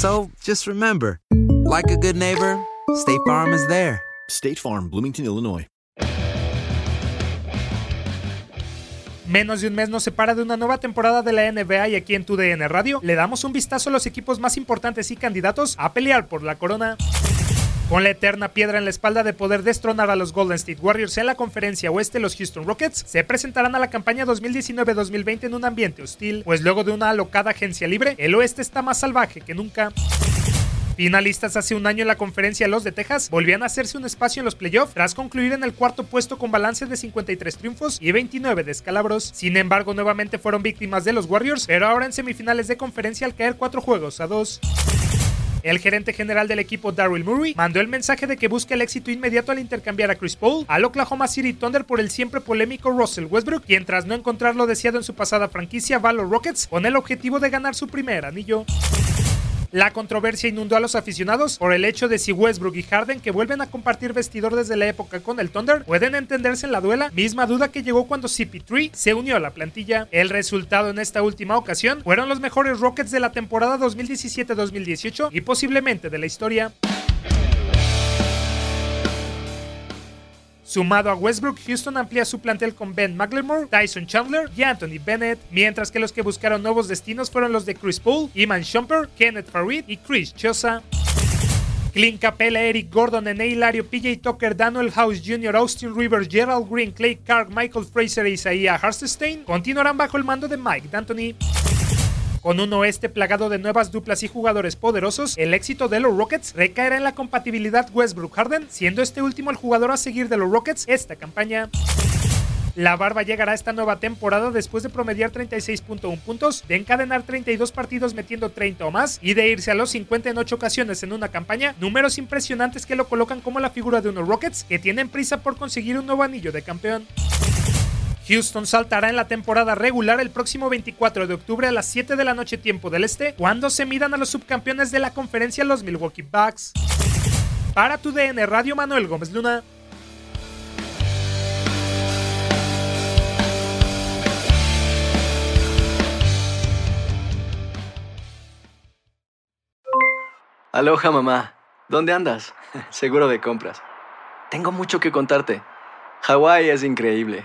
So just remember, like a good neighbor, State Farm is there. State Farm, Bloomington, Illinois. Menos de un mes nos separa de una nueva temporada de la NBA y aquí en tu DN Radio le damos un vistazo a los equipos más importantes y candidatos a pelear por la corona. Con la eterna piedra en la espalda de poder destronar a los Golden State Warriors en la conferencia oeste, los Houston Rockets se presentarán a la campaña 2019-2020 en un ambiente hostil, pues luego de una alocada agencia libre, el oeste está más salvaje que nunca. Finalistas hace un año en la conferencia los de Texas volvían a hacerse un espacio en los playoffs tras concluir en el cuarto puesto con balance de 53 triunfos y 29 descalabros. Sin embargo, nuevamente fueron víctimas de los Warriors, pero ahora en semifinales de conferencia al caer cuatro juegos a dos. El gerente general del equipo Daryl Murray mandó el mensaje de que busca el éxito inmediato al intercambiar a Chris Paul al Oklahoma City Thunder por el siempre polémico Russell Westbrook, quien tras no encontrar lo deseado en su pasada franquicia va a los Rockets con el objetivo de ganar su primer anillo. La controversia inundó a los aficionados por el hecho de si Westbrook y Harden, que vuelven a compartir vestidor desde la época con el Thunder, pueden entenderse en la duela, misma duda que llegó cuando CP3 se unió a la plantilla. El resultado en esta última ocasión fueron los mejores Rockets de la temporada 2017-2018 y posiblemente de la historia. Sumado a Westbrook, Houston amplía su plantel con Ben McLemore, Tyson Chandler y Anthony Bennett, mientras que los que buscaron nuevos destinos fueron los de Chris Paul, Iman Shumpert, Kenneth Farid y Chris Chosa. Clint Capella, Eric Gordon, Ene Hilario, PJ Tucker, Daniel House Jr., Austin Rivers, Gerald Green, Clay Clark, Michael Fraser e Isaiah Hartenstein continuarán bajo el mando de Mike D'Antoni. Con un oeste plagado de nuevas duplas y jugadores poderosos, el éxito de los Rockets recaerá en la compatibilidad Westbrook-Harden, siendo este último el jugador a seguir de los Rockets esta campaña. La barba llegará esta nueva temporada después de promediar 36.1 puntos, de encadenar 32 partidos metiendo 30 o más y de irse a los 50 en 8 ocasiones en una campaña, números impresionantes que lo colocan como la figura de unos Rockets que tienen prisa por conseguir un nuevo anillo de campeón. Houston saltará en la temporada regular el próximo 24 de octubre a las 7 de la noche tiempo del este, cuando se midan a los subcampeones de la conferencia los Milwaukee Bucks. Para tu DN Radio Manuel Gómez Luna. Aloha mamá, ¿dónde andas? Seguro de compras. Tengo mucho que contarte. Hawái es increíble.